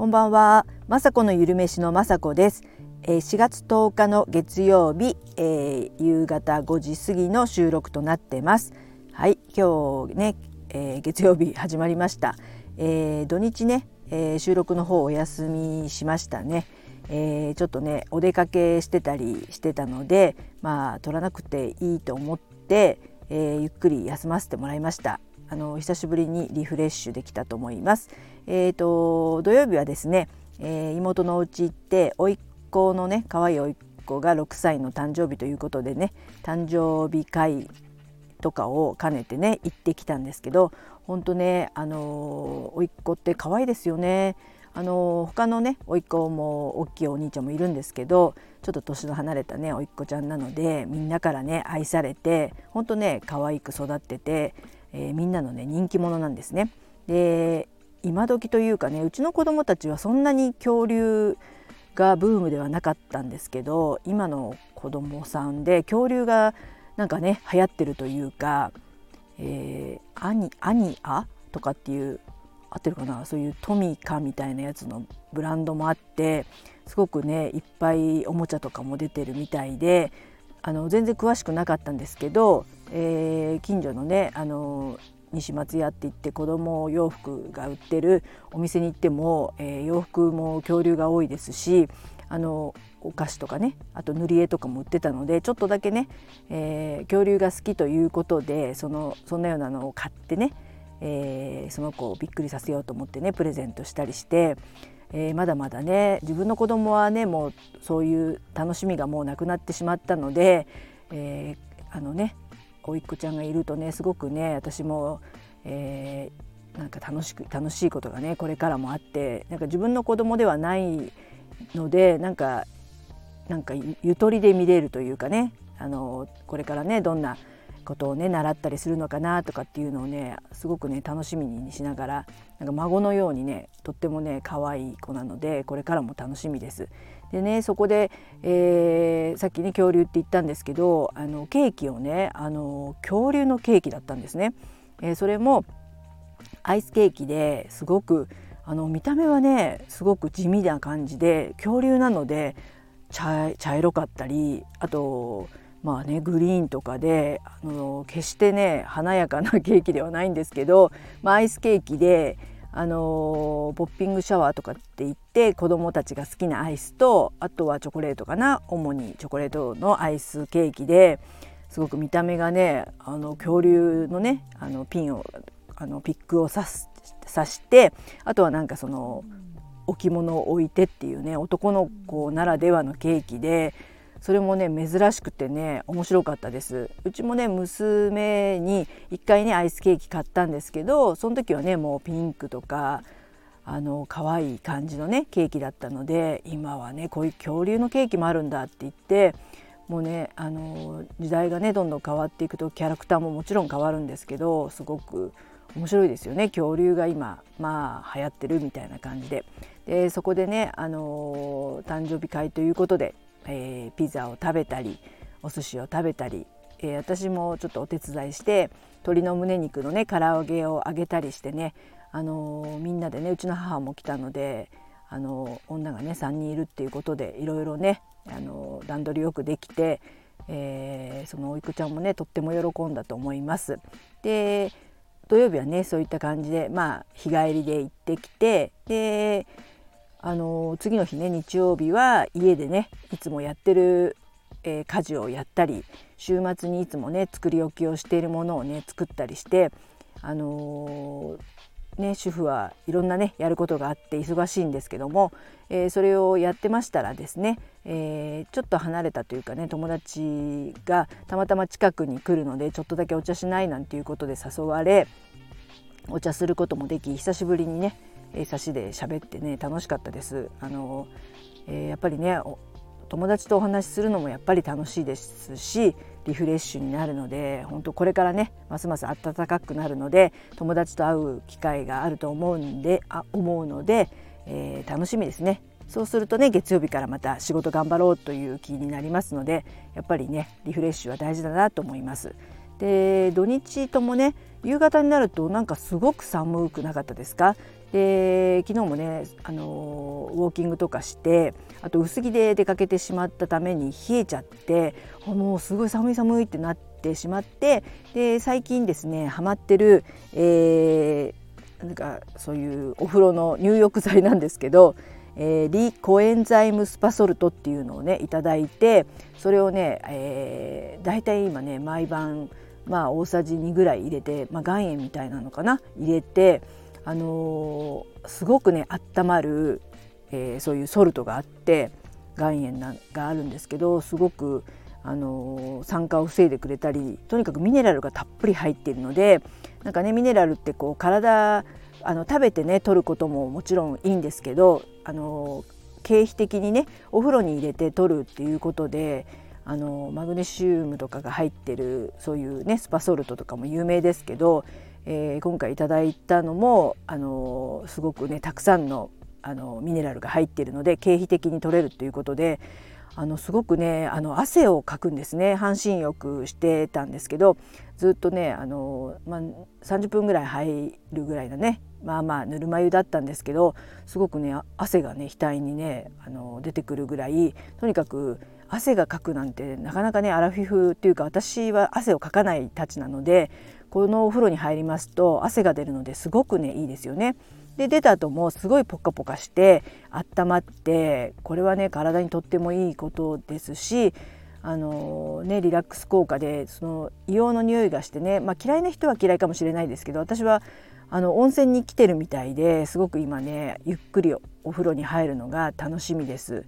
こんばんは、まさこのゆるめしのまさこです。えー、4月10日の月曜日、えー、夕方5時過ぎの収録となってます。はい、今日ね、えー、月曜日始まりました。えー、土日ね、えー、収録の方お休みしましたね。えー、ちょっとねお出かけしてたりしてたのでまあ撮らなくていいと思って、えー、ゆっくり休ませてもらいましたあの久しぶりにリフレッシュできたと思います。えーと、土曜日はですね、えー、妹のお家行って甥っ子のね可愛い甥っ子が6歳の誕生日ということでね誕生日会とかを兼ねてね行ってきたんですけど本当ねあの甥っ子って可愛いですよね。あの他のね甥っ子も大きいお兄ちゃんもいるんですけどちょっと年の離れたね甥っ子ちゃんなのでみんなからね愛されて本当ね可愛く育っててえー、みんなのね人気者なんですね。で今時というかねうちの子供たちはそんなに恐竜がブームではなかったんですけど今の子供さんで恐竜がなんかね流行ってるというか「えー、アニアニア」とかっていう合ってるかな？そういうトミカみたいなやつのブランドもあってすごくねいっぱいおもちゃとかも出てるみたいであの全然詳しくなかったんですけどえー、近所のねあの西松屋って言って子供洋服が売ってるお店に行っても、えー、洋服も恐竜が多いですしあのお菓子とかねあと塗り絵とかも売ってたのでちょっとだけね、えー、恐竜が好きということでそのそんなようなのを買ってね、えー、その子をびっくりさせようと思ってねプレゼントしたりして、えー、まだまだね自分の子供はねもうそういう楽しみがもうなくなってしまったので、えー、あのね甥っ子ちゃんがいるとねすごくね私も、えー、なんか楽しく楽しいことがねこれからもあってなんか自分の子供ではないのでなんかなんかゆとりで見れるというかねあのこれからねどんなことをね習ったりするのかなとかっていうのをねすごくね楽しみにしながらなんか孫のようにねとってもね可愛い子なのでこれからも楽しみです。でねそこで、えー、さっきね恐竜って言ったんですけどあのケーキをねあの恐竜のケーキだったんですね。えー、それもアイスケーキですごくあの見た目はねすごく地味な感じで恐竜なので茶色かったりあとまあねグリーンとかであの決してね華やかなケーキではないんですけど、まあ、アイスケーキであのポッピングシャワーとかって言って子どもたちが好きなアイスとあとはチョコレートかな。主にチョコレートのアイスケーキですごく見た目がねあの恐竜のねあのピンをあのピックを刺す刺してあとはなんかその置物を置いてっていうね男の子ならではのケーキでそれもね珍しくてね面白かったです。うちもね娘に1回ねアイスケーキ買ったんですけどその時はねもうピンクとかあの可愛い感じのねケーキだったので今はねこういう恐竜のケーキもあるんだって言ってもうねあの時代がねどんどん変わっていくとキャラクターももちろん変わるんですけどすごく面白いですよね。恐竜が今まあ流行ってるみたいな感じで。でそこでねあの誕生日会ということでえー、ピザを食べたりお寿司を食べたり、えー、私もちょっとお手伝いして鶏の胸肉のね唐揚げを揚げたりしてね、あのー、みんなでねうちの母も来たので、あの女がね3人いるっていうことでいろいろね、あの段取りよくできて、えそのおいくちゃんもねとっても喜んだと思います。で土曜日はねそういった感じでまあ日帰りで行ってきてであの次の日ね日曜日は家でねいつもやってる、えー、家事をやったり週末にいつもね作り置きをしているものをね作ったりしてあのー、ね主婦はいろんなねやることがあって忙しいんですけども、えー、それをやってましたらですね、えちょっと離れたというかね友達がたまたま近くに来るのでちょっとだけお茶しないなんていうことで誘われお茶することもでき久しぶりにね、差しで喋ってね楽しかったです。あのえー、やっぱりね友達とお話しするのもやっぱり楽しいですしリフレッシュになるので本当これからねますます暖かくなるので友達と会う機会があると思うんであ思うので、えー、楽しみですね。そうするとね月曜日からまた仕事頑張ろうという気になりますのでやっぱりねリフレッシュは大事だなと思います。で土日ともね夕方になるとなんかすごく寒くなかったですか？で昨日もねあのウォーキングとかしてあと薄着で出かけてしまったために冷えちゃってもうすごい寒い寒いってなってしまってで最近ですねハマってる、えー、なんかそういうお風呂の入浴剤なんですけどえー、リコエンザイムスパソルトっていうのをねいただいてそれをね、えー、大体今ね毎晩まあ大さじ2ぐらい入れて、まあ、岩塩みたいなのかな？入れてあのー、すごくね温まる、えー、そういうソルトがあって岩塩ながあるんですけどすごくあの酸化を防いでくれたりとにかくミネラルがたっぷり入っているのでなんかねミネラルってこう体あの食べてね取ることももちろんいいんですけどあの経費的にねお風呂に入れて取るっていうことであのマグネシウムとかが入ってるそういうねスパソルトとかも有名ですけどえー、今回いただいたのもあのすごくねたくさんのあのミネラルが入っているので経費的に取れるということであのすごくねあの汗をかくんですね。半身浴してたんですけどずっとねあの、まあ、30分ぐらい入るぐらいのねまあまあぬるま湯だったんですけどすごくね汗がね額にねあの出てくるぐらいとにかく汗がかくなんてなかなかねアラフィフっていうか私は汗をかかないたちなのでこのお風呂に入りますと汗が出るのですごくねいいですよね。で出た後もすごいポカポカして温まってこれはね体にとってもいいことですしあのねリラックス効果でその硫黄の匂いがしてね、まあ、嫌いな人は嫌いかもしれないですけど私はあの温泉に来てるみたいですごく今ねゆっくりお風呂に入るのが楽しみです。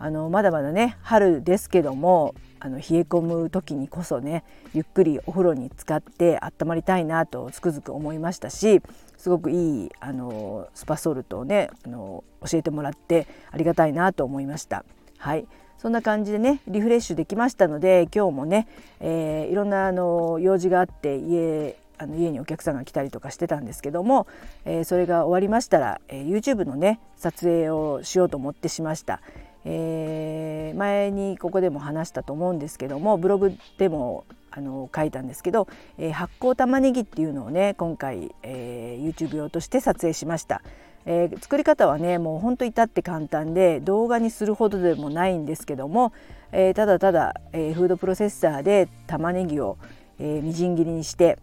あのまだまだね春ですけどもあの冷え込む時にこそねゆっくりお風呂に浸かって温まりたいなとつくづく思いましたしすごくいいあのスパソルトをねあの教えてもらってありがたいなと思いました。はいそんな感じでねリフレッシュできましたので今日もね、えー、いろんなあの用事があって家あの家にお客さんが来たりとかしてたんですけども、えー、それが終わりましたら、えー、YouTube のね撮影をしようと思ってしました。えー、前にここでも話したと思うんですけどもブログでもあの書いたんですけど、えー、発酵玉ねぎっていうのをね今回、えー、YouTube 用として撮影しました。えー、作り方はねもうほんと至って簡単で動画にするほどでもないんですけども、えー、ただただ、えー、フードプロセッサーで玉ねぎを、えみじん切りにして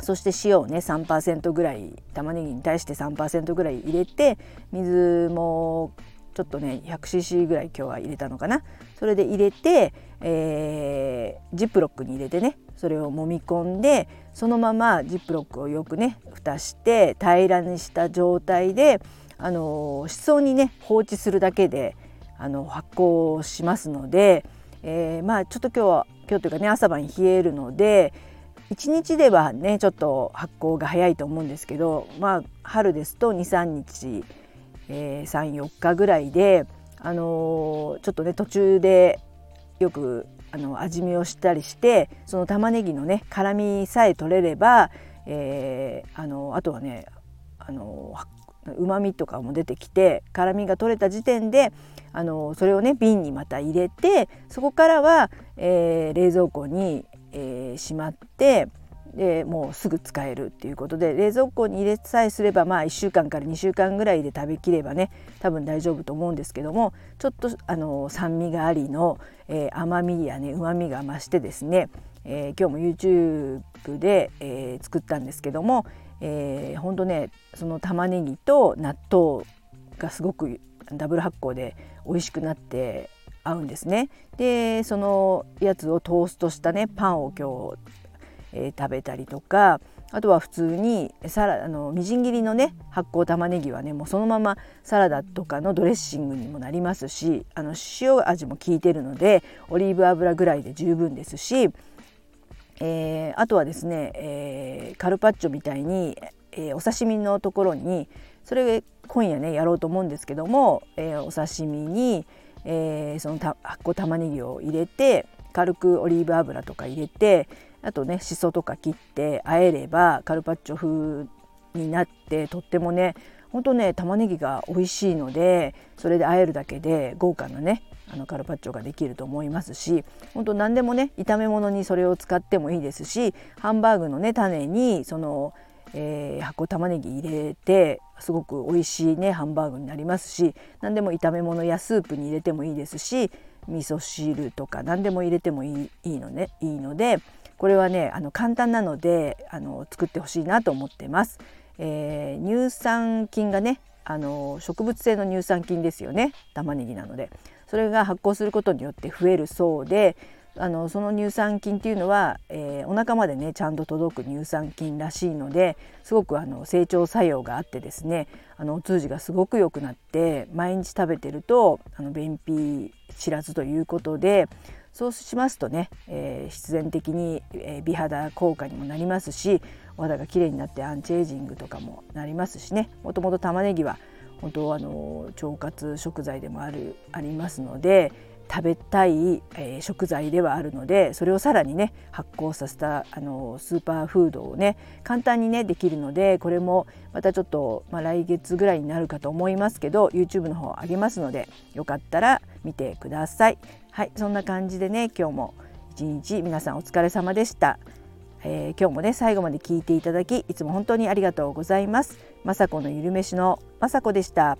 そして塩をね3%ぐらい玉ねぎに対して3%ぐらい入れて水もちょっとね 100cc ぐらい今日は入れたのかな。それで入れて、えー、ジップロックに入れてねそれを揉み込んでそのままジップロックをよくね蓋して平らにした状態であの室温にね放置するだけであの発酵しますので、えー、まあちょっと今日は今日というかね朝晩冷えるので1日ではねちょっと発酵が早いと思うんですけどまあ春ですと23日えー、34日ぐらいで、あのー、ちょっとね途中でよくあの味見をしたりしてその玉ねぎのね辛みさえ取れれば、えー、あのあとはねあのうまみとかも出てきて辛みが取れた時点であのそれをね瓶にまた入れてそこからは、えー、冷蔵庫に、えー、しまってでもうすぐ使えるっていうことで冷蔵庫に入れさえすればまあ1週間から2週間ぐらいで食べきればね多分大丈夫と思うんですけどもちょっとあの酸味がありの、えー、甘みやねうまみが増してですね、えー、今日も YouTube で、えー、作ったんですけども、えー、ほんとねその玉ねぎと納豆がすごくダブル発酵で美味しくなって合うんですね。でそのやつをトーストしたねパンを今日えー、食べたりとかあとは普通にサラあのみじん切りのね発酵玉ねぎはねもうそのままサラダとかのドレッシングにもなりますしあの塩味も効いてるのでオリーブ油ぐらいで十分ですし、えー、あとはですね、えー、カルパッチョみたいに、えー、お刺身のところにそれ今夜ねやろうと思うんですけども、えー、お刺身に、えー、その発酵玉ねぎを入れて軽くオリーブ油とか入れてあとねしそとか切ってあえればカルパッチョ風になってとってもねほんとね玉ねぎが美味しいのでそれであえるだけで豪華なねあのカルパッチョができると思いますし本当何でもね炒め物にそれを使ってもいいですしハンバーグのね種にその、えー、発酵玉ねぎ入れてすごく美味しいねハンバーグになりますし何でも炒め物やスープに入れてもいいですし味噌汁とか何でも入れてもいいいいのねいいのでこれはねあの簡単なのであの作ってほしいなと思ってます。えー、乳酸菌がねあの植物性の乳酸菌ですよね玉ねぎなのでそれが発酵することによって増えるそうであのその乳酸菌っていうのは、えー、お腹までねちゃんと届く乳酸菌らしいのですごくあの成長作用があってですねあのお通じがすごく良くなって毎日食べてるとあの便秘知らずということでそうしますとね、えー、必然的に、美肌効果にもなりますしお肌が綺麗になってアンチエイジングとかもなりますしね。もともと玉ねぎは本当あの腸活食材でもあるありますので食べたい、えー、食材ではあるのでそれをさらにね発酵させたあのスーパーフードをね簡単にねできるのでこれもまたちょっと、まあ、来月ぐらいになるかと思いますけど YouTube の方上げますのでよかったら見てください。はいそんな感じでね今日も一日皆さんお疲れ様でした。えー、今日もね最後まで聞いていただきいつも本当にありがとうございます。雅子のゆるめしの雅子でした。